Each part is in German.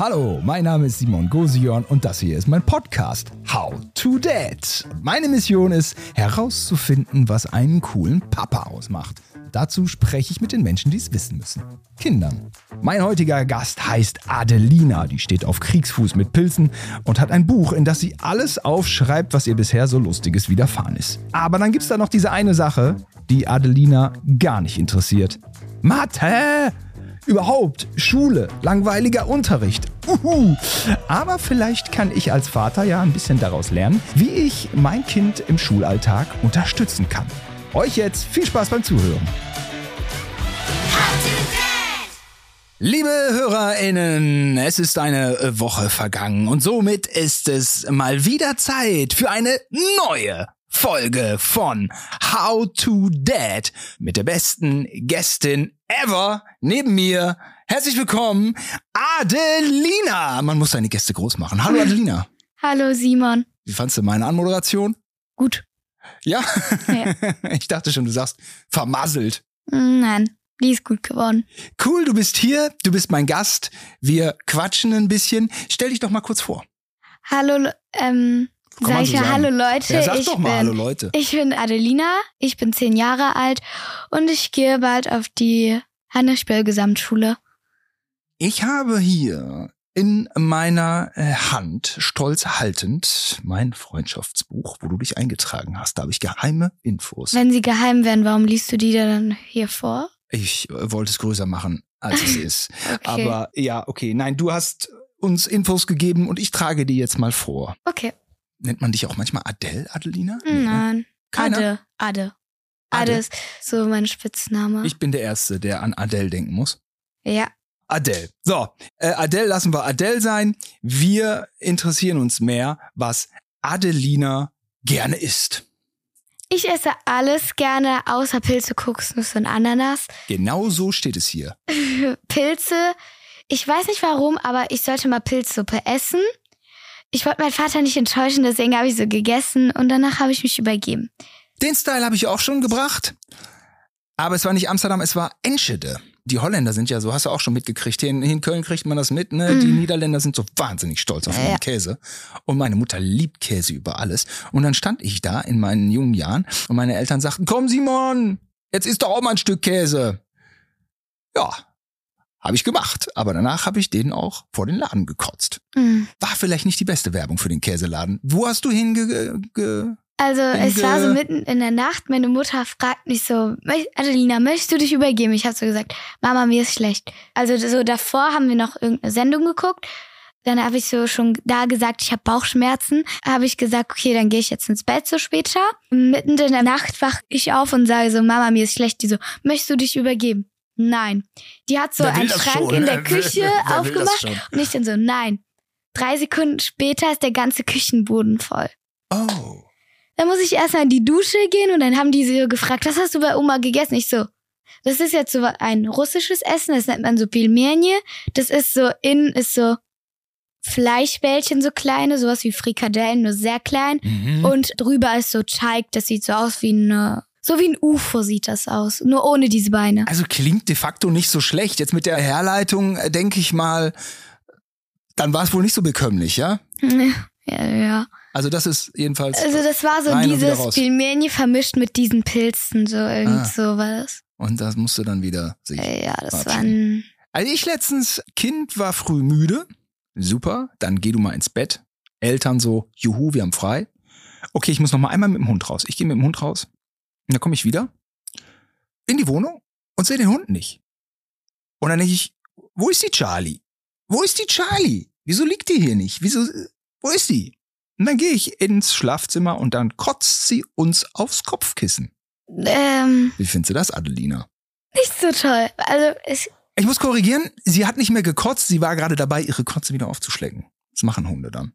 Hallo, mein Name ist Simon Gosion und das hier ist mein Podcast How to Dad. Meine Mission ist herauszufinden, was einen coolen Papa ausmacht. Dazu spreche ich mit den Menschen, die es wissen müssen. Kindern. Mein heutiger Gast heißt Adelina. Die steht auf Kriegsfuß mit Pilzen und hat ein Buch, in das sie alles aufschreibt, was ihr bisher so lustiges widerfahren ist. Aber dann gibt es da noch diese eine Sache, die Adelina gar nicht interessiert. Mathe! Überhaupt, Schule, langweiliger Unterricht. Uhu. Aber vielleicht kann ich als Vater ja ein bisschen daraus lernen, wie ich mein Kind im Schulalltag unterstützen kann. Euch jetzt viel Spaß beim Zuhören. Liebe HörerInnen, es ist eine Woche vergangen und somit ist es mal wieder Zeit für eine neue Folge von How to Dad mit der besten Gästin ever neben mir. Herzlich willkommen, Adelina. Man muss seine Gäste groß machen. Hallo Adelina. Hallo Simon. Wie fandst du meine Anmoderation? Gut. Ja? Ja. Ich dachte schon, du sagst vermasselt. Nein, die ist gut geworden. Cool, du bist hier, du bist mein Gast. Wir quatschen ein bisschen. Stell dich doch mal kurz vor. Hallo, ähm, Kann sag ich so ja hallo Leute. Ja, sag ich doch mal bin, hallo Leute. Ich bin Adelina, ich bin zehn Jahre alt und ich gehe bald auf die Hannes-Spöll-Gesamtschule. Ich habe hier in meiner äh, Hand, stolz haltend, mein Freundschaftsbuch, wo du dich eingetragen hast. Da habe ich geheime Infos. Wenn sie geheim wären, warum liest du die dann hier vor? Ich äh, wollte es größer machen, als es ist. Okay. Aber ja, okay. Nein, du hast uns Infos gegeben und ich trage die jetzt mal vor. Okay. Nennt man dich auch manchmal Adele, Adelina? Nee, ne? Nein. Keiner? Ade. Ade. Ade Ade. ist so mein Spitzname. Ich bin der Erste, der an Adele denken muss. ja. Adele. So, äh, Adele lassen wir Adele sein. Wir interessieren uns mehr, was Adelina gerne isst. Ich esse alles gerne, außer Pilze, Kokosnüsse und Ananas. Genau so steht es hier. Pilze. Ich weiß nicht warum, aber ich sollte mal Pilzsuppe essen. Ich wollte meinen Vater nicht enttäuschen, deswegen habe ich so gegessen und danach habe ich mich übergeben. Den Style habe ich auch schon gebracht. Aber es war nicht Amsterdam, es war Enschede. Die Holländer sind ja so, hast du auch schon mitgekriegt. Hier in, in Köln kriegt man das mit, ne? Die Mhm. Niederländer sind so wahnsinnig stolz auf ihren Ja. Käse. Und meine Mutter liebt Käse über alles. Und dann stand ich da in meinen jungen Jahren und meine Eltern sagten, komm Simon, jetzt isst doch auch mal ein Stück Käse. Ja, habe ich gemacht. Aber danach habe ich den auch vor den Laden gekotzt. Hm. War vielleicht nicht die beste Werbung für den Käseladen. Wo hast du hinge... Also es war so mitten in der Nacht. Meine Mutter fragt mich so, "Möcht- Adelina, möchtest du dich übergeben? Ich habe so gesagt, Mama, mir ist schlecht. Also so davor haben wir noch irgendeine Sendung geguckt. Dann habe ich so schon da gesagt, ich habe Bauchschmerzen. Habe ich gesagt, okay, dann gehe ich jetzt ins Bett so später. Mitten in der Nacht wach ich auf und sage so, Mama, mir ist schlecht. Die so, möchtest du dich übergeben? Nein. Die hat so Wer einen Schrank schon? in der Küche wer aufgemacht und ich dann so, nein. Drei Sekunden später ist der ganze Küchenboden voll. Oh. Dann muss ich erstmal in die Dusche gehen und dann haben die so gefragt, was hast du bei Oma gegessen? Ich so, das ist jetzt so ein russisches Essen, das nennt man so Pilmenje. Das ist so, innen ist so Fleischbällchen, so kleine, sowas wie Frikadellen, nur sehr klein. Mhm. Und drüber ist so Teig, das sieht so aus wie eine, so wie ein UFO sieht das aus, nur ohne diese Beine. Also klingt de facto nicht so schlecht. Jetzt mit der Herleitung äh, denke ich mal, dann war es wohl nicht so bekömmlich, ja? ja, ja. Also das ist jedenfalls. Also das war so dieses raus. Pilmenje vermischt mit diesen Pilzen, so irgend Ah. so war das. und das musste dann wieder sich. Äh, Ja, das war ein, Also ich letztens, Kind war früh müde. Super, dann geh du mal ins Bett. Eltern so, juhu, wir haben frei. Okay, ich muss noch mal einmal mit dem Hund raus. Ich gehe mit dem Hund raus. Und dann komme ich wieder in die Wohnung und sehe den Hund nicht. Und dann denke ich, wo ist die Charlie? Wo ist die Charlie? Wieso liegt die hier nicht? Wieso, wo ist die? Und dann gehe ich ins Schlafzimmer und dann kotzt sie uns aufs Kopfkissen. ähm, Wie findest du das, Adelina? nicht so toll. Also es, Ich muss korrigieren, sie hat nicht mehr gekotzt, sie war gerade dabei, ihre Kotze wieder aufzuschlecken. Das machen Hunde dann.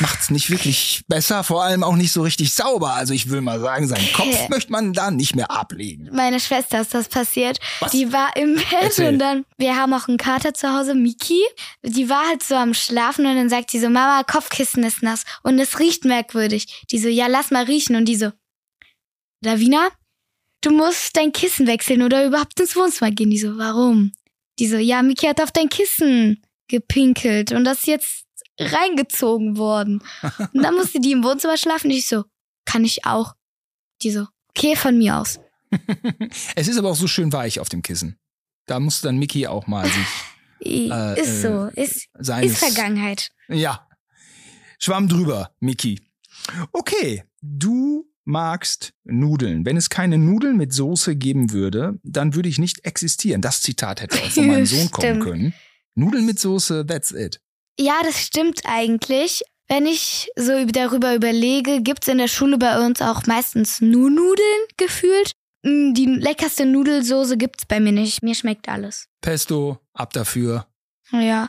Macht's nicht wirklich besser, vor allem auch nicht so richtig sauber. Also ich will mal sagen, seinen Kopf möchte man da nicht mehr ablegen. meine Schwester ist das passiert. Was? Die war im Bett Erzähl. und dann, wir haben auch einen Kater zu Hause, Miki. Die war halt so am Schlafen und dann sagt sie so, Mama, Kopfkissen ist nass und es riecht merkwürdig. Die so, ja, lass mal riechen. Und die so, Davina, du musst dein Kissen wechseln oder überhaupt ins Wohnzimmer gehen. Die so, warum? Die so, ja, Miki hat auf dein Kissen gepinkelt und das jetzt reingezogen worden. Und dann musste die im Wohnzimmer schlafen. Und ich so, kann ich auch? Die so, okay, von mir aus. es ist aber auch so schön weich auf dem Kissen. Da musste dann Mickey auch mal sich. Äh, ist so, ist, seines, ist Vergangenheit. Ja. Schwamm drüber, Mickey. Okay, du magst Nudeln. Wenn es keine Nudeln mit Soße geben würde, dann würde ich nicht existieren. Das Zitat hätte auch von meinem Sohn kommen können. Nudeln mit Soße, that's it. Ja, das stimmt eigentlich. Wenn ich so darüber überlege, gibt's in der Schule bei uns auch meistens nur Nudeln gefühlt. Mm, die leckerste Nudelsoße gibt's bei mir nicht. Mir schmeckt alles. Pesto, ab dafür. Ja.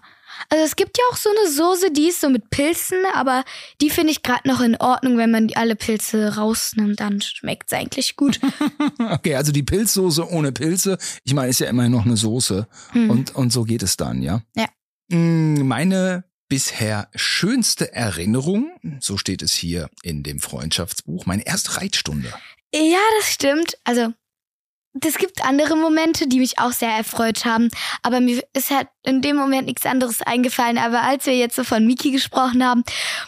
Also es gibt ja auch so eine Soße, die ist so mit Pilzen, aber die finde ich gerade noch in Ordnung, wenn man alle Pilze rausnimmt, dann schmeckt es eigentlich gut. okay, also die Pilzsoße ohne Pilze, ich meine, ist ja immer noch eine Soße hm. und, und so geht es dann, ja? Ja. Mm, meine bisher schönste Erinnerung, so steht es hier in dem Freundschaftsbuch, meine erste Reitstunde. Ja, das stimmt. Also es gibt andere Momente, die mich auch sehr erfreut haben, aber mir ist halt in dem Moment nichts anderes eingefallen. Aber als wir jetzt so von Miki gesprochen haben,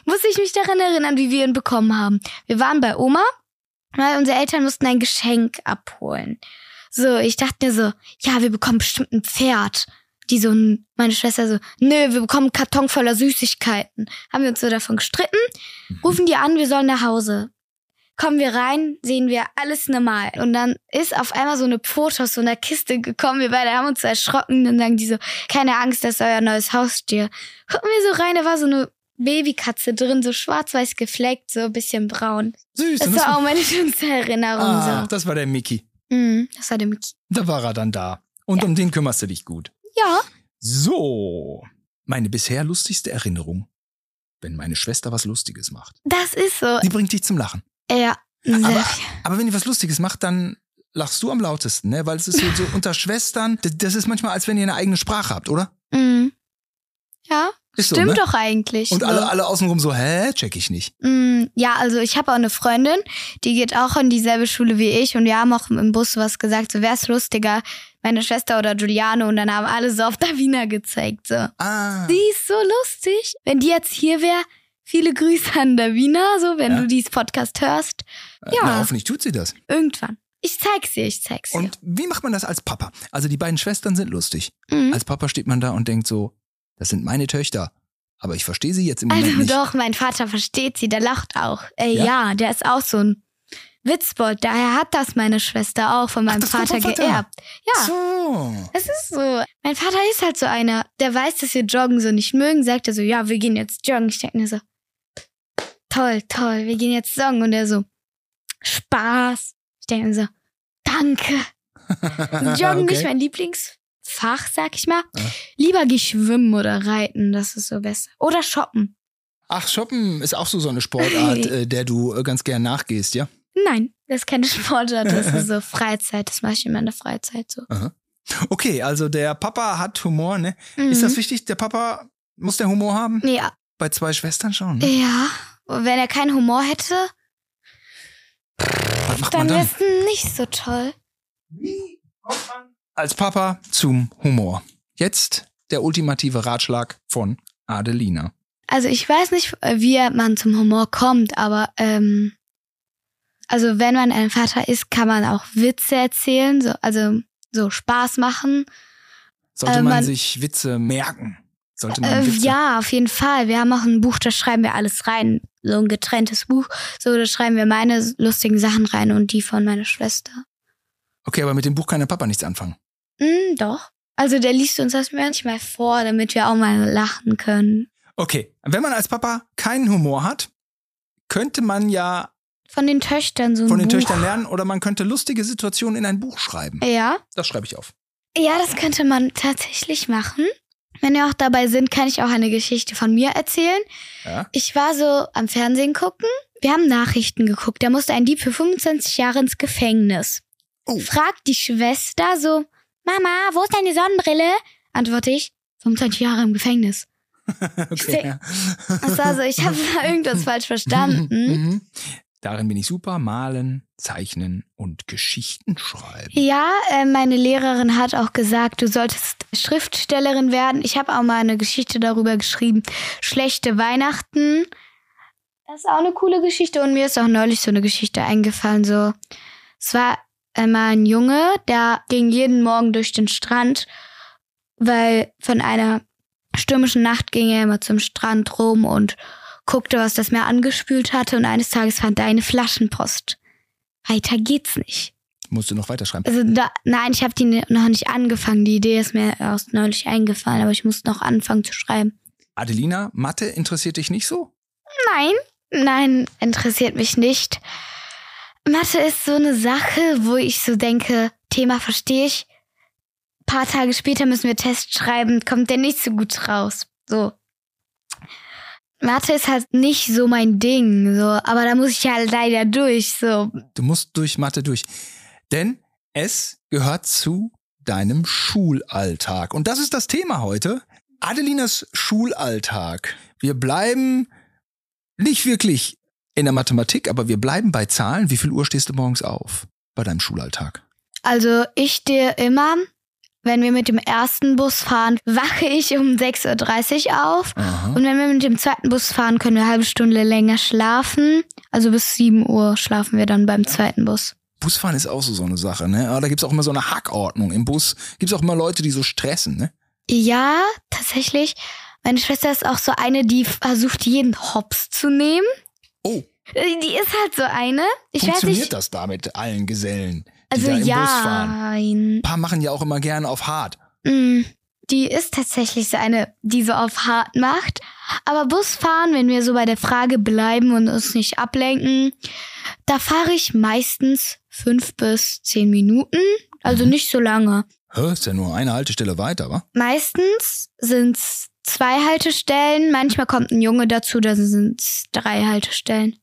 muss ich mich daran erinnern, wie wir ihn bekommen haben. Wir waren bei Oma, weil unsere Eltern mussten ein Geschenk abholen. So, ich dachte mir so, ja, wir bekommen bestimmt ein Pferd. Die so, meine Schwester so, nö, wir bekommen einen Karton voller Süßigkeiten. Haben wir uns so davon gestritten, mhm. rufen die an, wir sollen nach Hause kommen wir rein, sehen wir alles normal. Und dann ist auf einmal so eine Pfote aus so einer Kiste gekommen. Wir beide haben uns so erschrocken. Dann sagen die so, keine Angst, das ist euer neues Haustier. Gucken wir so rein, da war so eine Babykatze drin, so schwarz-weiß gefleckt, so ein bisschen braun. Süß. Das war auch meine schönste Erinnerung. Ah, so. das war der Mickey. Mhm, das war der Mickey. Da war er dann da. Und ja. um den kümmerst du dich gut. Ja. So. Meine bisher lustigste Erinnerung. Wenn meine Schwester was Lustiges macht. Das ist so. Die bringt dich zum Lachen. Ja. Aber, aber wenn ihr was Lustiges macht, dann lachst du am lautesten, ne? Weil es ist so, so unter Schwestern, das ist manchmal, als wenn ihr eine eigene Sprache habt, oder? Mhm. Ja. Ist Stimmt so, ne? doch eigentlich. Und alle, alle außenrum so, hä? Check ich nicht. Mm, ja, also ich habe auch eine Freundin, die geht auch in dieselbe Schule wie ich und wir haben auch im Bus was gesagt, so wär's lustiger, meine Schwester oder Giuliano und dann haben alle so auf Davina gezeigt. So. Ah. Die ist so lustig. Wenn die jetzt hier wäre, Viele Grüße an Davina, so wenn ja. du dieses Podcast hörst. Äh, ja. Na, hoffentlich tut sie das. Irgendwann. Ich zeig's dir, ich zeig's dir. Und wie macht man das als Papa? Also die beiden Schwestern sind lustig. Mhm. Als Papa steht man da und denkt so, das sind meine Töchter. Aber ich verstehe sie jetzt im Moment also, nicht. Doch, mein Vater versteht sie, der lacht auch. Ey, ja? ja, der ist auch so ein Witzbold. Daher hat das meine Schwester auch von meinem Ach, Vater, Vater, geerbt. Ja. So. Es ist so. Mein Vater ist halt so einer, der weiß, dass wir Joggen so nicht mögen, sagt er so, ja, wir gehen jetzt joggen. Ich denke mir so, toll, toll, wir gehen jetzt song. Und er so, Spaß. Ich denke mir so, danke. Joggen okay. nicht mein Lieblingsfach, sag ich mal. Ja. Lieber geh schwimmen oder reiten, das ist so besser. Oder shoppen. Ach, shoppen ist auch so so eine Sportart, äh, der du äh, ganz gern nachgehst, ja? Nein, das ist keine Sportart, das ist so Freizeit. Das mache ich immer in der Freizeit so. Aha. Okay, also der Papa hat Humor, ne? Mhm. Ist das wichtig? Der Papa muss der Humor haben? Ja. Bei zwei Schwestern schon. Ne? Ja. Wenn er keinen Humor hätte, dann wäre es nicht so toll. Wie kommt man als Papa zum Humor? Jetzt der ultimative Ratschlag von Adelina. Also ich weiß nicht, wie man zum Humor kommt, aber ähm, also wenn man ein Vater ist, kann man auch Witze erzählen, so, also so Spaß machen. Sollte äh, man, man sich Witze merken? Sollte man äh, ja, auf jeden Fall. Wir haben auch ein Buch, da schreiben wir alles rein. So ein getrenntes Buch. So, da schreiben wir meine lustigen Sachen rein und die von meiner Schwester. Okay, aber mit dem Buch kann der Papa nichts anfangen. Mm, doch. Also der liest uns das manchmal vor, damit wir auch mal lachen können. Okay, wenn man als Papa keinen Humor hat, könnte man ja von den Töchtern so ein von den Buch. Töchtern lernen oder man könnte lustige Situationen in ein Buch schreiben. Ja. Das schreibe ich auf. Ja, das könnte man tatsächlich machen. Wenn wir auch dabei sind, kann ich auch eine Geschichte von mir erzählen. Ja? Ich war so am Fernsehen gucken. Wir haben Nachrichten geguckt. Da musste ein Dieb für 25 Jahre ins Gefängnis. Oh. Fragt die Schwester so, Mama, wo ist deine Sonnenbrille? Antworte ich, 25 Jahre im Gefängnis. okay, ja. Also, ich habe irgendwas falsch verstanden. Mhm. Darin bin ich super. Malen, zeichnen und Geschichten schreiben. Ja, äh, meine Lehrerin hat auch gesagt, du solltest Schriftstellerin werden. Ich habe auch mal eine Geschichte darüber geschrieben. Schlechte Weihnachten. Das ist auch eine coole Geschichte und mir ist auch neulich so eine Geschichte eingefallen. So, es war einmal ein Junge, der ging jeden Morgen durch den Strand, weil von einer stürmischen Nacht ging er immer zum Strand rum und guckte, was das Meer angespült hatte und eines Tages fand er eine Flaschenpost. Weiter geht's nicht. Musst du noch weiterschreiben? Also da, nein, ich habe die noch nicht angefangen. Die Idee ist mir erst neulich eingefallen, aber ich muss noch anfangen zu schreiben. Adelina, Mathe interessiert dich nicht so? Nein, nein, interessiert mich nicht. Mathe ist so eine Sache, wo ich so denke, Thema verstehe ich. paar Tage später müssen wir Test schreiben, kommt der nicht so gut raus. So. Mathe ist halt nicht so mein Ding, so, aber da muss ich ja leider durch, so. Du musst durch Mathe durch. Denn es gehört zu deinem Schulalltag. Und das ist das Thema heute. Adelinas Schulalltag. Wir bleiben nicht wirklich in der Mathematik, aber wir bleiben bei Zahlen. Wie viel Uhr stehst du morgens auf bei deinem Schulalltag? Also ich stehe immer, wenn wir mit dem ersten Bus fahren, wache ich um 6.30 Uhr auf. Aha. Und wenn wir mit dem zweiten Bus fahren, können wir eine halbe Stunde länger schlafen. Also bis 7 Uhr schlafen wir dann beim zweiten Bus. Busfahren ist auch so, so eine Sache, ne? Aber da gibt's auch immer so eine Hackordnung. Im Bus gibt's auch immer Leute, die so stressen, ne? Ja, tatsächlich. Meine Schwester ist auch so eine, die versucht, jeden Hops zu nehmen. Oh, Die ist halt so eine. Ich weiß funktioniert nicht. das da mit allen Gesellen, die Also da im Bus ja, fahren? nein. Ein paar machen ja auch immer gerne auf hart. Mm, Die ist tatsächlich so eine, die so auf hart macht. Aber Busfahren, wenn wir so bei der Frage bleiben und uns nicht ablenken, da fahre ich meistens fünf bis zehn Minuten. Also Mhm. nicht so lange. Hä, ist ja nur eine Haltestelle weiter, wa? Meistens sind's zwei Haltestellen. Manchmal kommt ein Junge dazu, dann sind's drei Haltestellen.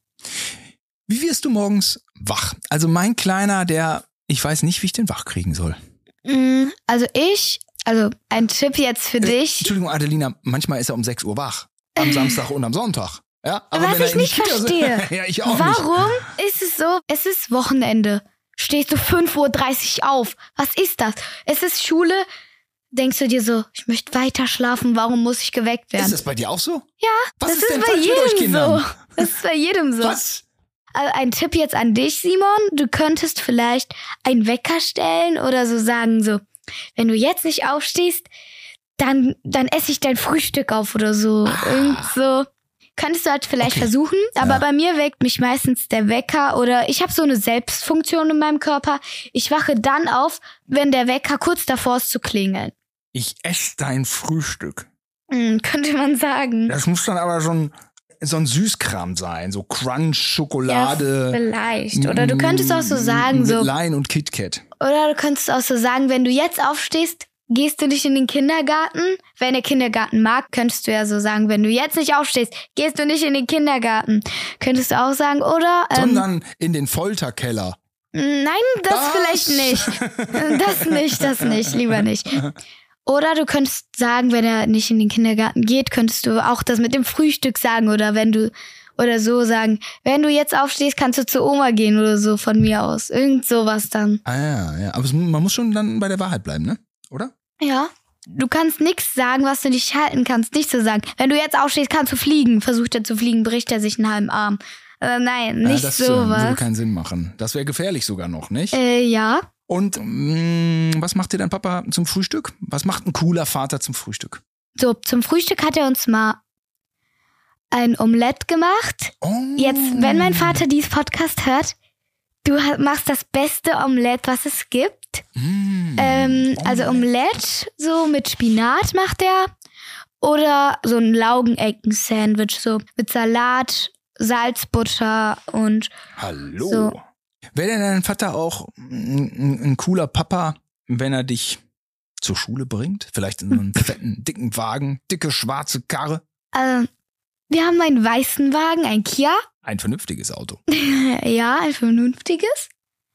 Wie wirst du morgens wach? Also mein Kleiner, der, ich weiß nicht, wie ich den wach kriegen soll. Mm, Also ich, also ein Tipp jetzt für Äh, dich. Entschuldigung, Adelina, manchmal ist er um 6 Uhr wach. Am Samstag und am Sonntag. Ja, aber Was wenn ich nicht verstehe. ja, ich auch nicht. Warum ist es so? Es ist Wochenende. Stehst du 5.30 Uhr auf? Was ist das? Es ist Schule. Denkst du dir so, ich möchte weiter schlafen, warum muss ich geweckt Ist werden? das bei dir auch so? Ja, Was das ist denn bei falsch mit euch jedem Kindern? so. Das ist bei jedem so. Was? Also ein Tipp jetzt an dich, Simon. Du könntest vielleicht einen Wecker stellen oder so sagen, so, wenn du jetzt nicht aufstehst, dann, dann esse ich dein Frühstück auf oder so. Irgend so. Könntest du halt vielleicht Okay. versuchen, aber Ja. bei mir weckt mich meistens der Wecker oder ich habe so eine Selbstfunktion in meinem Körper. Ich wache dann auf, wenn der Wecker kurz davor ist zu klingeln. Ich esse dein Frühstück. Hm, könnte man sagen. Das muss dann aber schon so ein Süßkram sein. So Crunch, Schokolade. Vielleicht. Oder du könntest auch so sagen, so, Line und KitKat. Oder du könntest auch so sagen, wenn du jetzt aufstehst, gehst du nicht in den Kindergarten. Wenn der Kindergarten mag, könntest du ja so sagen, wenn du jetzt nicht aufstehst, gehst du nicht in den Kindergarten. Könntest du auch sagen, oder? Ähm, Sondern in den Folterkeller. nein, das Was? vielleicht nicht. Das nicht, das nicht, lieber nicht. Oder du könntest sagen, wenn er nicht in den Kindergarten geht, könntest du auch das mit dem Frühstück sagen oder wenn du oder so sagen, wenn du jetzt aufstehst, kannst du zu Oma gehen oder so von mir aus. Irgend sowas dann. Ah ja, ja. Aber man muss schon dann bei der Wahrheit bleiben, ne? Oder? Ja. Du kannst nichts sagen, was du nicht halten kannst. Nicht so sagen. Wenn du jetzt aufstehst, kannst du fliegen. Versucht er zu fliegen, bricht er sich einen halben Arm. Äh, nein, nicht ja, das äh, würde sowas. keinen Sinn machen. Das wäre gefährlich sogar noch, nicht? Äh, ja. Und mh, was macht dir dein Papa zum Frühstück? Was macht ein cooler Vater zum Frühstück? So, zum Frühstück hat er uns mal ein Omelett gemacht. Oh. Jetzt, wenn mein Vater dies Podcast hört, du machst das beste Omelett, was es gibt. Mm, Ähm, also Omelett, so mit Spinat macht er. Oder so ein Laugenecken-Sandwich, so mit Salat, Salzbutter und Hallo. So. Wäre denn dein Vater auch ein, ein, cooler Papa, wenn er dich zur Schule bringt? Vielleicht in so einem fetten, dicken Wagen, dicke, schwarze Karre? äh, wir haben einen weißen Wagen, ein Kia. Ein vernünftiges Auto. Ja, ein vernünftiges.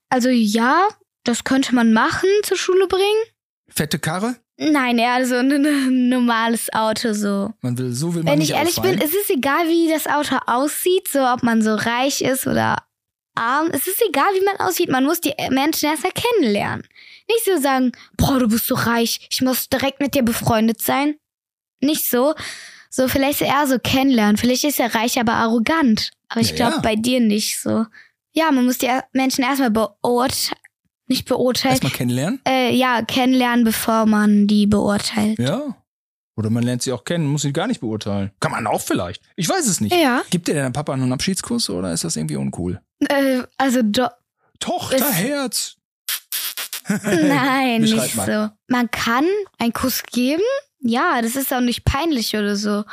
Also ja, das könnte man machen, zur Schule bringen. Fette Karre? Nein, eher so ein, ein normales Auto so. Man will, so will man Wenn ich ehrlich auffallen. bin, es ist egal, wie das Auto aussieht, so ob man so reich ist oder arm. Es ist egal, wie man aussieht. Man muss die Menschen erst mal kennenlernen. Nicht so sagen, boah, du bist so reich, ich muss direkt mit dir befreundet sein. Nicht so. So, vielleicht eher so kennenlernen. Vielleicht ist er reich, aber arrogant. Aber ich glaube ja. bei dir nicht so. Ja, man muss die Menschen erstmal beurteilen. Nicht beurteilen. Erstmal kennenlernen? Äh, ja, kennenlernen, bevor man die beurteilt. Ja. Oder man lernt sie auch kennen, muss sie gar nicht beurteilen. Kann man auch vielleicht. Ich weiß es nicht. Ja. Gibt dir dein Papa einen Abschiedskuss oder ist das irgendwie uncool? Äh, also do Tochterherz. Nein, nicht so. Man kann einen Kuss geben. Ja, das ist auch nicht peinlich oder so.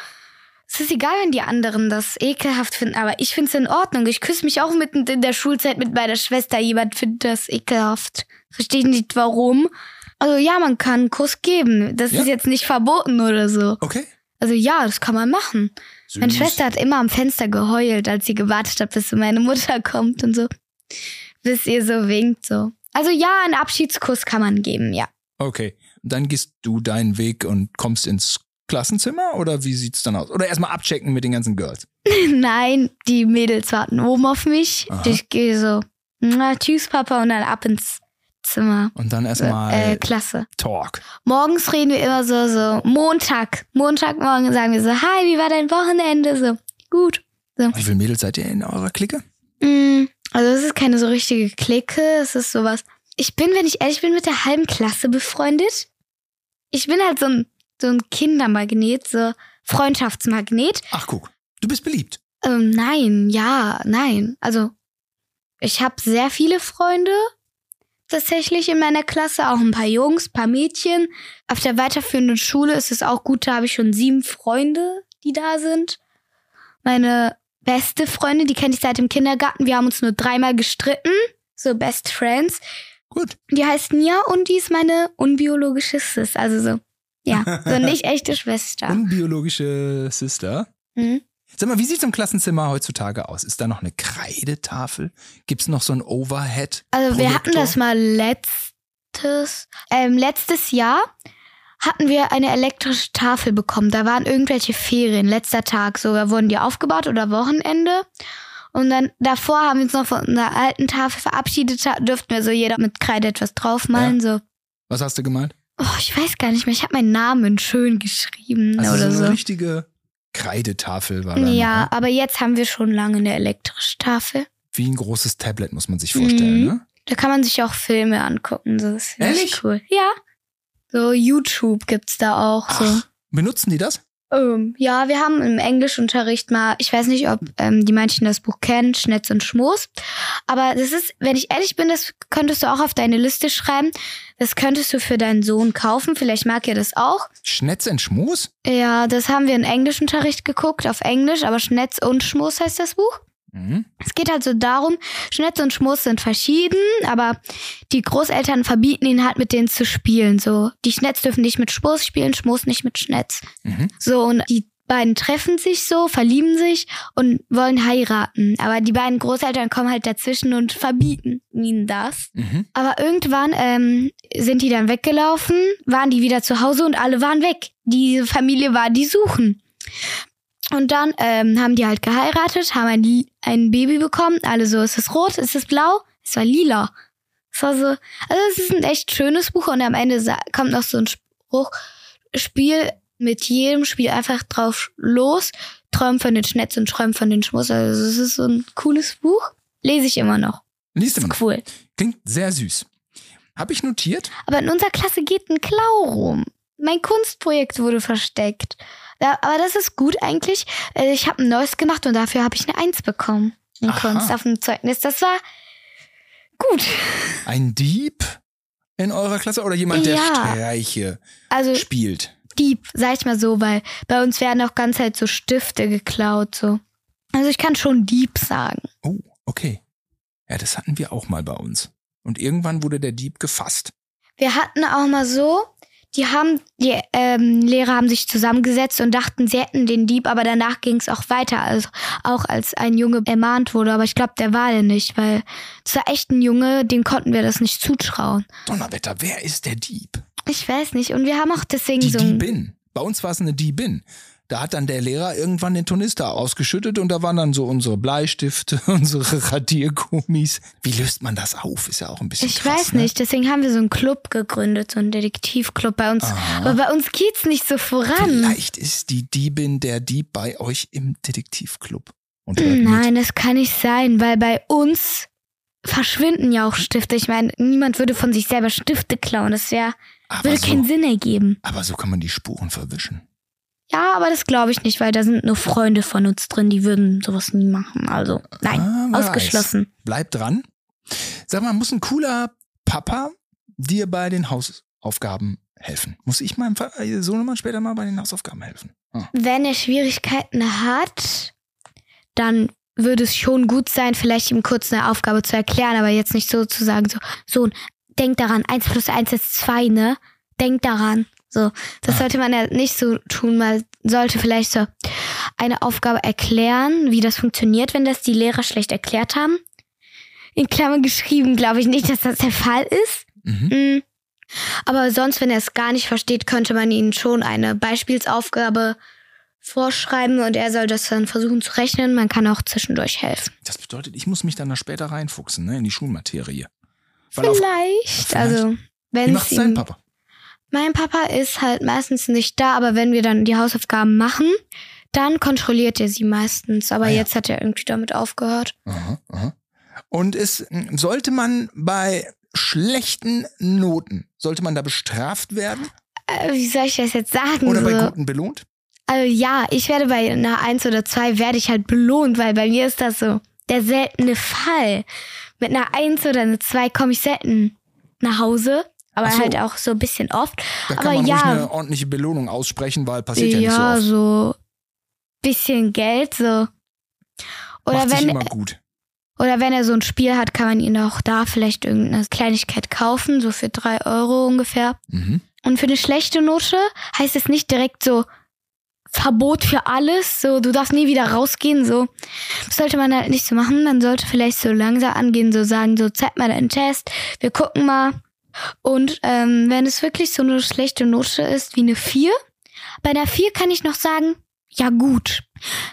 Es ist egal, wenn die anderen das ekelhaft finden, aber ich finde es in Ordnung. Ich küsse mich auch mitten in der Schulzeit mit meiner Schwester. Jemand findet das ekelhaft. Verstehe ich nicht warum. Also ja, man kann einen Kuss geben. Das Ja. ist jetzt nicht verboten oder so. Okay. Also ja, das kann man machen. Süß. Meine Schwester hat immer am Fenster geheult, als sie gewartet hat, bis meine Mutter kommt und so. Bis ihr so winkt, so. Also ja, einen Abschiedskuss kann man geben, ja. Okay. Dann gehst du deinen Weg und kommst ins Klassenzimmer oder wie sieht's dann aus? Oder erstmal abchecken mit den ganzen Girls. Nein, die Mädels warten oben auf mich. Aha. Ich gehe so, na, tschüss Papa und dann ab ins Zimmer. Und dann erstmal Äh, Klasse. Talk. Morgens reden wir immer so, so, Montag. Montagmorgen sagen wir so, hi, wie war dein Wochenende? So, gut. Wie viele Mädels seid ihr in eurer Clique? Mm, Also es ist keine so richtige Clique, es ist sowas. Ich bin, wenn ich ehrlich bin, mit der halben Klasse befreundet. Ich bin halt so ein, so ein Kindermagnet, so Freundschaftsmagnet. Ach, guck. Du bist beliebt. Ähm, nein, ja, nein. Also ich habe sehr viele Freunde tatsächlich in meiner Klasse, auch ein paar Jungs, paar Mädchen. Auf der weiterführenden Schule ist es auch gut, da habe ich schon sieben Freunde, die da sind. Meine beste Freundin, die kenne ich seit dem Kindergarten. Wir haben uns nur dreimal gestritten, so Best Friends. Gut. Die heißt Nia und die ist meine unbiologische Sis, also so. Ja, so nicht echte Schwester. Unbiologische Sister. Mhm. Sag mal, wie sieht's im Klassenzimmer heutzutage aus? Ist da noch eine Kreidetafel? Gibt's noch so ein Overhead? Also wir hatten das mal letztes, ähm, letztes Jahr hatten wir eine elektrische Tafel bekommen. Da waren irgendwelche Ferien, letzter Tag sogar wurden die aufgebaut oder Wochenende. Und dann davor haben wir uns noch von einer alten Tafel verabschiedet, da dürften wir so jeder mit Kreide etwas draufmalen. So, Was hast du gemalt? oh, ich weiß gar nicht mehr, ich habe meinen Namen schön geschrieben Also oder so so. eine richtige Kreidetafel war da. Ja, Noch, ne? aber jetzt haben wir schon lange eine elektrische Tafel. Wie ein großes Tablet muss man sich vorstellen, Mhm. ne? Da kann man sich auch Filme angucken. Das ist richtig cool. Ja. So YouTube gibt's da auch. So. Ach, benutzen die das? Ähm, ja, wir haben im Englischunterricht mal, ich weiß nicht, ob ähm, die manchen das Buch kennen, Schnetz und Schmoos. Aber das ist, wenn ich ehrlich bin, das könntest du auch auf deine Liste schreiben. Das könntest du für deinen Sohn kaufen. Vielleicht mag er das auch. Schnetz und Schmus? Ja, das haben wir im Englischunterricht geguckt, auf Englisch, aber Schnetz und Schmoos heißt das Buch. Mhm. Es geht halt so darum, Schnetz und Schmuss sind verschieden, aber die Großeltern verbieten ihnen halt mit denen zu spielen. So, die Schnetz dürfen nicht mit Schmuss spielen, Schmuss nicht mit Schnetz. Mhm. So, und die beiden treffen sich so, verlieben sich und wollen heiraten. Aber die beiden Großeltern kommen halt dazwischen und verbieten ihnen das. Mhm. Aber irgendwann ähm, sind die dann weggelaufen, waren die wieder zu Hause und alle waren weg. Diese Familie war die suchen. Und dann ähm, haben die halt geheiratet, haben ein, ein Baby bekommen. Alle so, ist es rot, ist es blau? Es war lila. Es war so, also es ist ein echt schönes Buch und am Ende kommt noch so ein Spruch, Spiel mit jedem Spiel einfach drauf los, träum von den Schnetz und träum von den Schmuss. Also es ist so ein cooles Buch. Lese ich immer noch. Liest mal. cool. Klingt sehr süß. Habe ich notiert? Aber in unserer Klasse geht ein Klau rum. Mein Kunstprojekt wurde versteckt. Da, aber das ist gut eigentlich. Äh, Ich habe ein neues gemacht und dafür habe ich eine Eins bekommen. In Aha. Kunst auf dem Zeugnis. Das war gut. Ein Dieb in eurer Klasse oder jemand, der Ja. Streiche Also spielt? Dieb, sag ich mal so, weil bei uns werden auch ganz halt so Stifte geklaut. so. Also ich kann schon Dieb sagen. Oh, okay. Ja, das hatten wir auch mal bei uns. Und irgendwann wurde der Dieb gefasst. Wir hatten auch mal so, die haben, die ähm, Lehrer haben sich zusammengesetzt und dachten, sie hätten den Dieb, aber danach ging es auch weiter, also auch als ein Junge ermahnt wurde. Aber ich glaube, der war der nicht, weil es war echt ein Junge, dem konnten wir das nicht zutrauen. Donnerwetter, wer ist der Dieb? Ich weiß nicht. Und wir haben auch deswegen Die so ein, Diebin. Bei uns war es eine Diebin. Da hat dann der Lehrer irgendwann den Tornister ausgeschüttet und da waren dann so unsere Bleistifte, unsere Radiergummis. Wie löst man das auf? Ist ja auch ein bisschen Ich krass, weiß ne? nicht, deswegen haben wir so einen Club gegründet, so einen Detektivclub bei uns. Aha. Aber bei uns geht's nicht so voran. Vielleicht ist die Diebin der Dieb bei euch im Detektivclub. Nein, das kann nicht sein, weil bei uns verschwinden ja auch Stifte. Ich meine, niemand würde von sich selber Stifte klauen. Das wäre, würde keinen so, Sinn ergeben. aber so kann man die Spuren verwischen. Ja, aber das glaube ich nicht, weil da sind nur Freunde von uns drin, die würden sowas nie machen. Also, nein, Ah, ausgeschlossen. Weiß. Bleib dran. Sag mal, muss ein cooler Papa dir bei den Hausaufgaben helfen? Muss ich meinem äh, Sohnemann später mal bei den Hausaufgaben helfen? Ah. Wenn er Schwierigkeiten hat, dann würde es schon gut sein, vielleicht ihm kurz eine Aufgabe zu erklären, aber jetzt nicht so zu sagen, so, Sohn, denk daran, eins plus eins ist zwei, ne? Denk daran. So, das Ah. sollte man ja nicht so tun, man sollte vielleicht so eine Aufgabe erklären, wie das funktioniert, wenn das die Lehrer schlecht erklärt haben. In Klammern geschrieben, glaube ich nicht, dass das der Fall ist. Mhm. Mm. Aber sonst, wenn er es gar nicht versteht, könnte man ihm schon eine Beispielsaufgabe vorschreiben und er soll das dann versuchen zu rechnen. Man kann auch zwischendurch helfen. Das bedeutet, ich muss mich dann da später reinfuchsen, ne, in die Schulmaterie. Weil auf, Vielleicht. vielleicht. Also, wenn es ihm. Papa? Mein Papa ist halt meistens nicht da, aber wenn wir dann die Hausaufgaben machen, dann kontrolliert er sie meistens. Aber Ah ja. jetzt hat er irgendwie damit aufgehört. Aha, aha. Und es sollte man bei schlechten Noten, sollte man da bestraft werden Äh, wie soll ich das jetzt sagen? oder bei so? guten belohnt? Also ja, ich werde bei einer 1 oder 2 werde ich halt belohnt, weil bei mir ist das so der seltene Fall. Mit einer 1 oder einer 2 komme ich selten nach Hause, aber so. halt auch so ein bisschen oft. Da kann Aber man ja. ruhig eine ordentliche Belohnung aussprechen, weil passiert ja, ja, nicht so so, oft. bisschen Geld so. Oder Macht wenn immer gut. oder wenn er so ein Spiel hat, kann man ihn auch da vielleicht irgendeine Kleinigkeit kaufen, so für 3 Euro ungefähr. Mhm. Und für eine schlechte Note heißt es nicht direkt so Verbot für alles, so du darfst nie wieder rausgehen, so. Das sollte man halt nicht so machen. Man sollte vielleicht so langsam angehen, so sagen, so zeig mal deinen Test, wir gucken mal. Und ähm, wenn es wirklich so eine schlechte Note ist wie eine 4, bei einer 4 kann ich noch sagen, ja gut.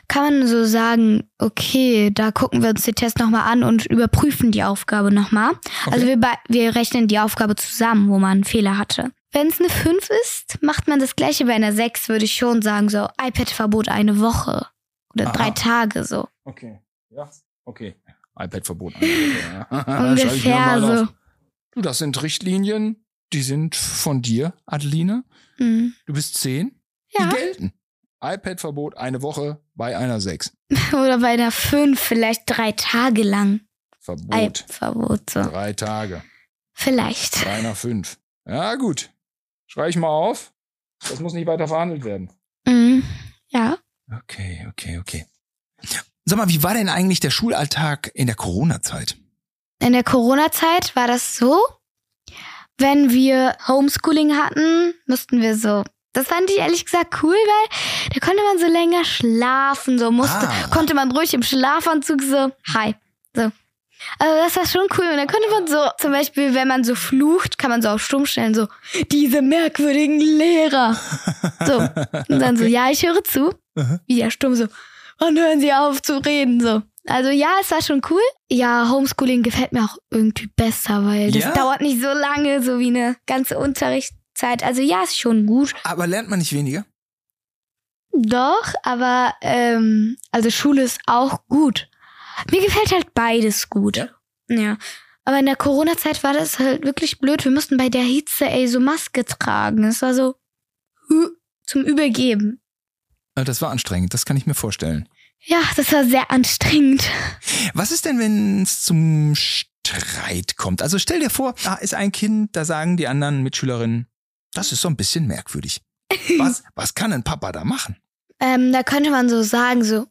Kann man so sagen, okay, da gucken wir uns den Test nochmal an und überprüfen die Aufgabe nochmal. Also wir, bei- wir rechnen die Aufgabe zusammen, wo man einen Fehler hatte. Wenn es eine 5 ist, macht man das gleiche bei einer 6, würde ich schon sagen, so iPad-Verbot eine Woche oder Aha. drei Tage so. Okay. Ja. Okay. iPad-Verbot. Ungefähr so. auf. Du, das sind Richtlinien, die sind von dir, Adeline. Mhm. Du bist zehn. Ja. Die gelten. iPad-Verbot eine Woche bei einer sechs. Oder bei einer 5 vielleicht drei Tage lang. Verbot. iPad-Verbot so. Drei Tage. Vielleicht. Bei einer fünf. Ja, gut. Schreibe ich mal auf. Das muss nicht weiter verhandelt werden. Mhm. Ja. Okay, okay, okay. Sag mal, wie war denn eigentlich der Schulalltag in der Corona-Zeit? In der Corona-Zeit war das so, wenn wir Homeschooling hatten, mussten wir so. Das fand ich ehrlich gesagt cool, weil da konnte man so länger schlafen, so musste, Ah. konnte man ruhig im Schlafanzug so, hi. Also das war schon cool. Und dann konnte man so, zum Beispiel, wenn man so flucht, kann man so auf stumm stellen, so, diese merkwürdigen Lehrer. So. Und dann so, ja, ich höre zu. Aha. Wieder stumm so, wann hören Sie auf zu reden, so. Also ja, es war schon cool. Ja, Homeschooling gefällt mir auch irgendwie besser, weil das Ja? dauert nicht so lange, so wie eine ganze Unterrichtszeit. Also ja, ist schon gut. Aber lernt man nicht weniger? Doch, aber ähm, also Schule ist auch gut. Mir gefällt halt beides gut. Ja? Ja. Aber in der Corona-Zeit war das halt wirklich blöd. Wir mussten bei der Hitze, ey, so Maske tragen. Es war so zum Übergeben. Äh, Das war anstrengend, das kann ich mir vorstellen. Ja, das war sehr anstrengend. Was ist denn, wenn es zum Streit kommt? Also stell dir vor, da ist ein Kind, da sagen die anderen Mitschülerinnen, das ist so ein bisschen merkwürdig. Was, was kann ein Papa da machen? Ähm, da könnte man so sagen, so,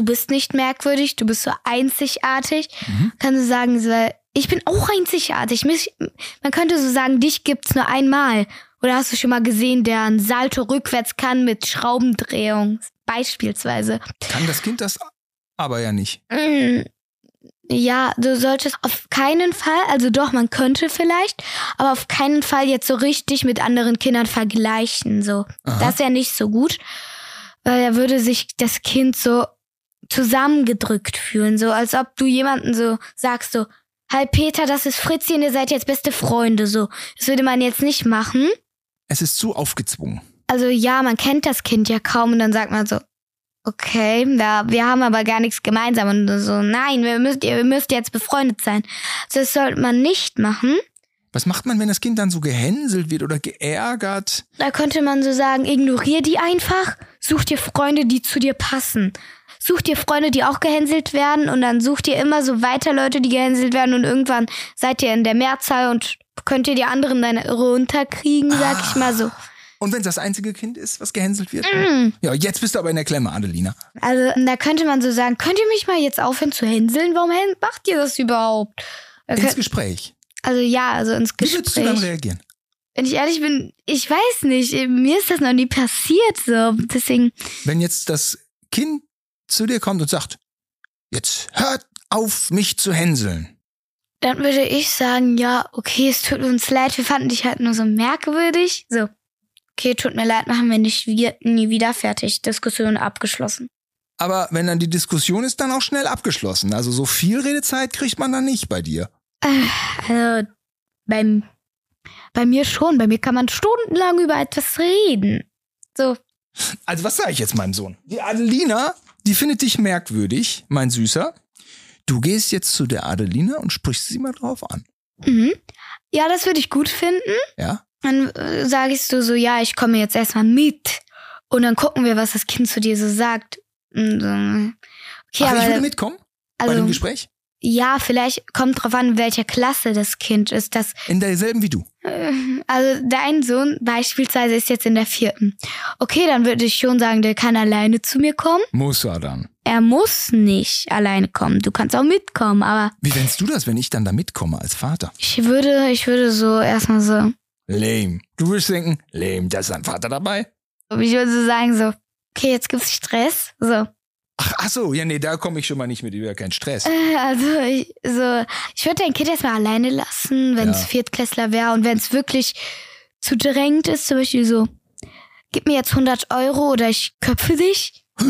du bist nicht merkwürdig, du bist so einzigartig. Mhm. Kann so sagen, so, ich bin auch einzigartig. Mich, man könnte so sagen, dich gibt's nur einmal. Oder hast du schon mal gesehen, der ein Salto rückwärts kann mit Schraubendrehung? Beispielsweise. Kann das Kind das aber ja nicht. Mm, Ja, du solltest auf keinen Fall, also doch, man könnte vielleicht, aber auf keinen Fall jetzt so richtig mit anderen Kindern vergleichen, so. Aha. Das wäre nicht so gut. weil er würde sich das Kind so zusammengedrückt fühlen, so als ob du jemanden so sagst so, Hi Peter, das ist Fritzi und ihr seid jetzt beste Freunde, so. Das würde man jetzt nicht machen. Es ist zu aufgezwungen. Also ja, man kennt das Kind ja kaum und dann sagt man so, okay, ja, wir haben aber gar nichts gemeinsam und so, nein, wir müsst, ihr müsst jetzt befreundet sein. Also das sollte man nicht machen. Was macht man, wenn das Kind dann so gehänselt wird oder geärgert? Da könnte man so sagen, ignorier die einfach, such dir Freunde, die zu dir passen. Such dir Freunde, die auch gehänselt werden und dann such dir immer so weiter Leute, die gehänselt werden und irgendwann seid ihr in der Mehrzahl und könnt ihr die anderen dann runterkriegen, sag ich mal so. Und wenn es das einzige Kind ist, was gehänselt wird? Mm. Ja, jetzt bist du aber in der Klemme, Adelina. Also da könnte man so sagen, könnt ihr mich mal jetzt aufhören zu hänseln? Warum macht ihr das überhaupt? Ins Gespräch. Also ja, also ins Wie würdest du dann Gespräch. reagieren? Wenn ich ehrlich bin, ich weiß nicht, mir ist das noch nie passiert so. Deswegen, Wenn jetzt das Kind zu dir kommt und sagt, jetzt hört auf, mich zu hänseln. dann würde ich sagen, ja, okay, es tut uns leid, wir fanden dich halt nur so merkwürdig. So, okay, tut mir leid, machen wir nicht wir, nie wieder fertig. Diskussion abgeschlossen. Aber wenn dann die Diskussion ist, dann auch schnell abgeschlossen. Also so viel Redezeit kriegt man dann nicht bei dir. Also, beim, bei mir schon, bei mir kann man stundenlang über etwas reden. So, Also was sage ich jetzt meinem Sohn? Die Adelina, die findet dich merkwürdig, mein Süßer. Du gehst jetzt zu der Adelina und sprichst sie mal drauf an. mhm. Ja, das würde ich gut finden. Ja? Dann äh, sagst du so, ja, ich komme jetzt erstmal mit. Und dann gucken wir, was das Kind zu dir so sagt. Und, äh, okay, Ach, ich aber würde mitkommen bei dem also, Gespräch? Ja, vielleicht kommt drauf an, welcher Klasse das Kind ist. Das, In derselben wie du. äh, also dein Sohn beispielsweise ist jetzt in der vierten. Okay, dann würde ich schon sagen, der kann alleine zu mir kommen. Muss er dann. Er muss nicht alleine kommen. Du kannst auch mitkommen, aber Wie fändest du das, wenn ich dann da mitkomme als Vater? ich würde, ich würde so erstmal so, Lame. Du würdest denken, lame, da ist sein Vater dabei. ich würde so sagen so, okay, jetzt gibt's Stress. So. Ach, ach so, ja, nee, da komme ich schon mal nicht mit, über kein Stress. Äh, Also ich, so, ich würde dein Kind erstmal alleine lassen, wenn es Ja. Viertklässler wäre und wenn es wirklich zu drängend ist, zum Beispiel so, gib mir jetzt 100 Euro oder ich köpfe dich,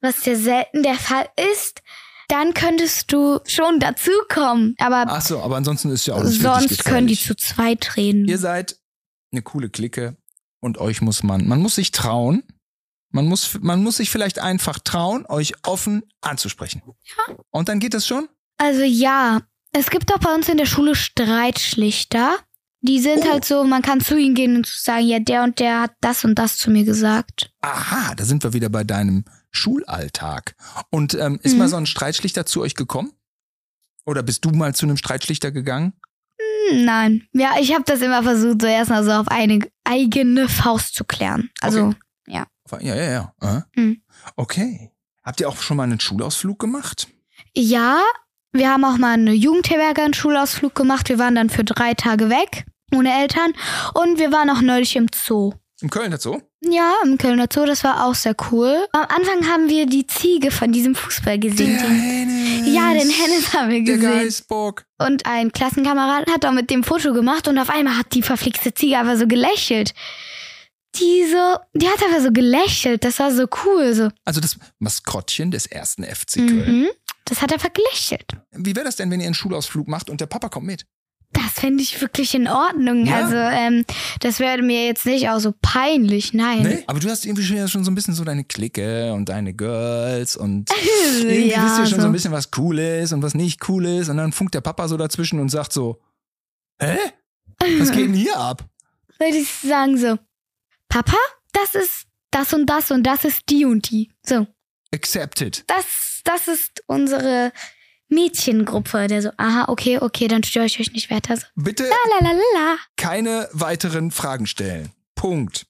was ja selten der Fall ist, dann könntest du schon dazukommen. Aber Ach so, aber ansonsten ist ja auch nicht sonst können die zu zweit reden. Ihr seid eine coole Clique und euch muss man, man muss sich trauen. Man muss, man muss sich vielleicht einfach trauen, euch offen anzusprechen. Ja. Und dann geht es schon? Also ja, es gibt auch bei uns in der Schule Streitschlichter. Die sind Oh. halt so, man kann zu ihnen gehen und sagen, ja, der und der hat das und das zu mir gesagt. Aha, da sind wir wieder bei deinem Schulalltag. Und ähm, ist Mhm. mal so ein Streitschlichter zu euch gekommen? Oder bist du mal zu einem Streitschlichter gegangen? Hm, Nein. Ja, ich habe das immer versucht, so erstmal so auf eine eigene Faust zu klären. Also, Okay. Ja, ja, ja. Aha. Mhm. Okay. Habt ihr auch schon mal einen Schulausflug gemacht? ja, wir haben auch mal eine Jugendherberge einen Schulausflug gemacht. Wir waren dann für drei Tage weg, ohne Eltern. Und wir waren auch neulich im Zoo. Im Kölner Zoo? Ja, im Kölner Zoo, das war auch sehr cool. Am Anfang haben wir die Ziege von diesem Fußball gesehen. Der Den, Hennes. ja, den Hennes haben wir Der gesehen. Geisbock. Und ein Klassenkamerad hat auch mit dem Foto gemacht und auf einmal hat die verflixte Ziege einfach so gelächelt. Die so, die hat einfach so gelächelt. Das war so cool. So. Also das Maskottchen des ersten FC Köln. Mhm. Das hat einfach gelächelt. Wie wäre das denn, wenn ihr einen Schulausflug macht und der Papa kommt mit? Das fände ich wirklich in Ordnung. Ja. Also, ähm, das wäre mir jetzt nicht auch so peinlich. Nein. Nee? Aber du hast irgendwie schon, ja schon so ein bisschen so deine Clique und deine Girls und irgendwie ja, wisst ihr schon so. so. ein bisschen, was cool ist und was nicht cool ist. Und dann funkt der Papa so dazwischen und sagt so, hä? Was geht denn hier ab? Würde ich sagen so, Papa, das ist das und das und das ist die und die. So, Accepted. das, das ist unsere Mädchengruppe. Der so, aha, okay, okay, dann störe ich euch nicht weiter. So, Bitte la la la la. keine weiteren Fragen stellen. Punkt.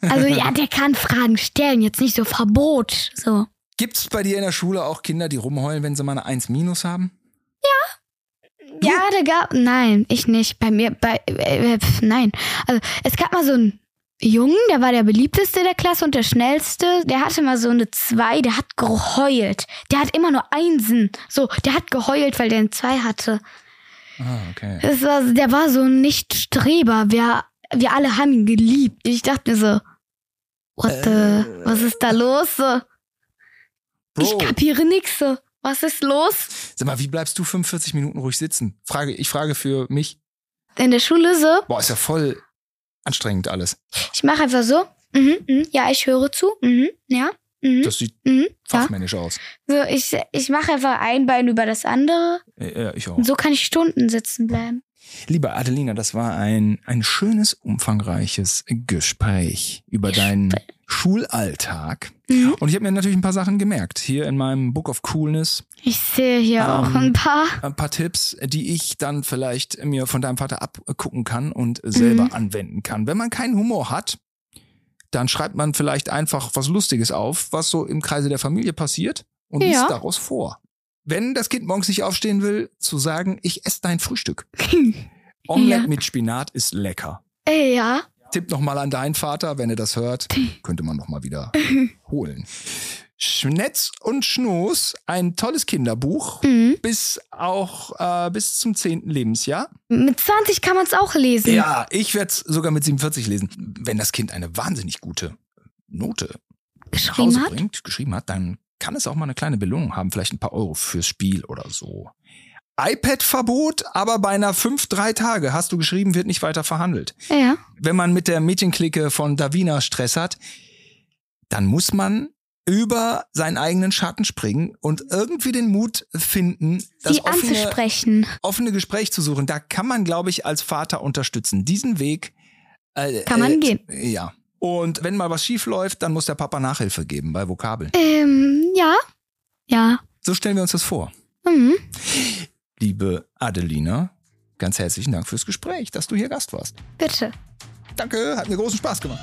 Also ja, der kann Fragen stellen, jetzt nicht so Verbot. So. Gibt's bei dir in der Schule auch Kinder, die rumheulen, wenn sie mal eine 1 minus haben? Ja, der gab. Nein, ich nicht. Bei mir, bei. Äh, pf, nein. Also, es gab mal so einen Jungen, der war der beliebteste der Klasse und der schnellste. Der hatte mal so eine 2, der hat geheult. Der hat immer nur Einsen. So, der hat geheult, weil der eine 2 hatte. Ah, okay. Das war, der war so ein Nicht-Streber. Wir, wir alle haben ihn geliebt. Ich dachte mir so, What the, was ist da los? so? Ich kapiere nix. so. Was ist los? sag mal, wie bleibst du 45 Minuten ruhig sitzen? Frage, ich frage für mich. In der Schule so? Boah, ist ja voll anstrengend alles. Ich mache einfach so. Mhm, mhm, ja, ich höre zu. Mhm, ja. Mhm, Das sieht mhm, ja. fachmännisch aus. So, ich, ich mache einfach ein Bein über das andere. Ja, ich auch. Und so kann ich Stunden sitzen bleiben. Liebe Adelina, das war ein, ein schönes, umfangreiches Gespräch über deinen Schulalltag. Mhm. Und ich habe mir natürlich ein paar Sachen gemerkt. Hier in meinem Book of Coolness Ich sehe hier auch Ähm, ein paar. ein paar Tipps, die ich dann vielleicht mir von deinem Vater abgucken kann und selber Mhm. anwenden kann. Wenn man keinen Humor hat, dann schreibt man vielleicht einfach was Lustiges auf, was so im Kreise der Familie passiert und Ja. liest daraus vor. Wenn das Kind morgens nicht aufstehen will, zu sagen, ich esse dein Frühstück. Omelette Ja. mit Spinat ist lecker. Äh, ja. Tipp noch mal an deinen Vater, wenn er das hört, könnte man noch mal wieder holen. Schnetz und Schnoß, ein tolles Kinderbuch, Mhm. bis auch äh, bis zum 10. Lebensjahr. Mit 20 kann man es auch lesen. Ja, ich werde es sogar mit 47 lesen. Wenn das Kind eine wahnsinnig gute Note nach Geschrieben Hause hat. bringt, geschrieben hat, dann kann es auch mal eine kleine Belohnung haben, vielleicht ein paar Euro fürs Spiel oder so. iPad-Verbot, aber bei einer 5 drei Tage, hast du geschrieben, wird nicht weiter verhandelt. Ja. Wenn man mit der Mädchenklicke von Davina Stress hat, dann muss man über seinen eigenen Schatten springen und irgendwie den Mut finden, das Sie offene, anzusprechen. offene Gespräch zu suchen. Da kann man, glaube ich, als Vater unterstützen. Diesen Weg äh, Kann man äh, gehen. Ja. Und wenn mal was schief läuft, dann muss der Papa Nachhilfe geben bei Vokabeln. Ähm, ja. Ja. So stellen wir uns das vor. Mhm. Liebe Adelina, ganz herzlichen Dank fürs Gespräch, dass du hier Gast warst. Bitte. Danke, hat mir großen Spaß gemacht.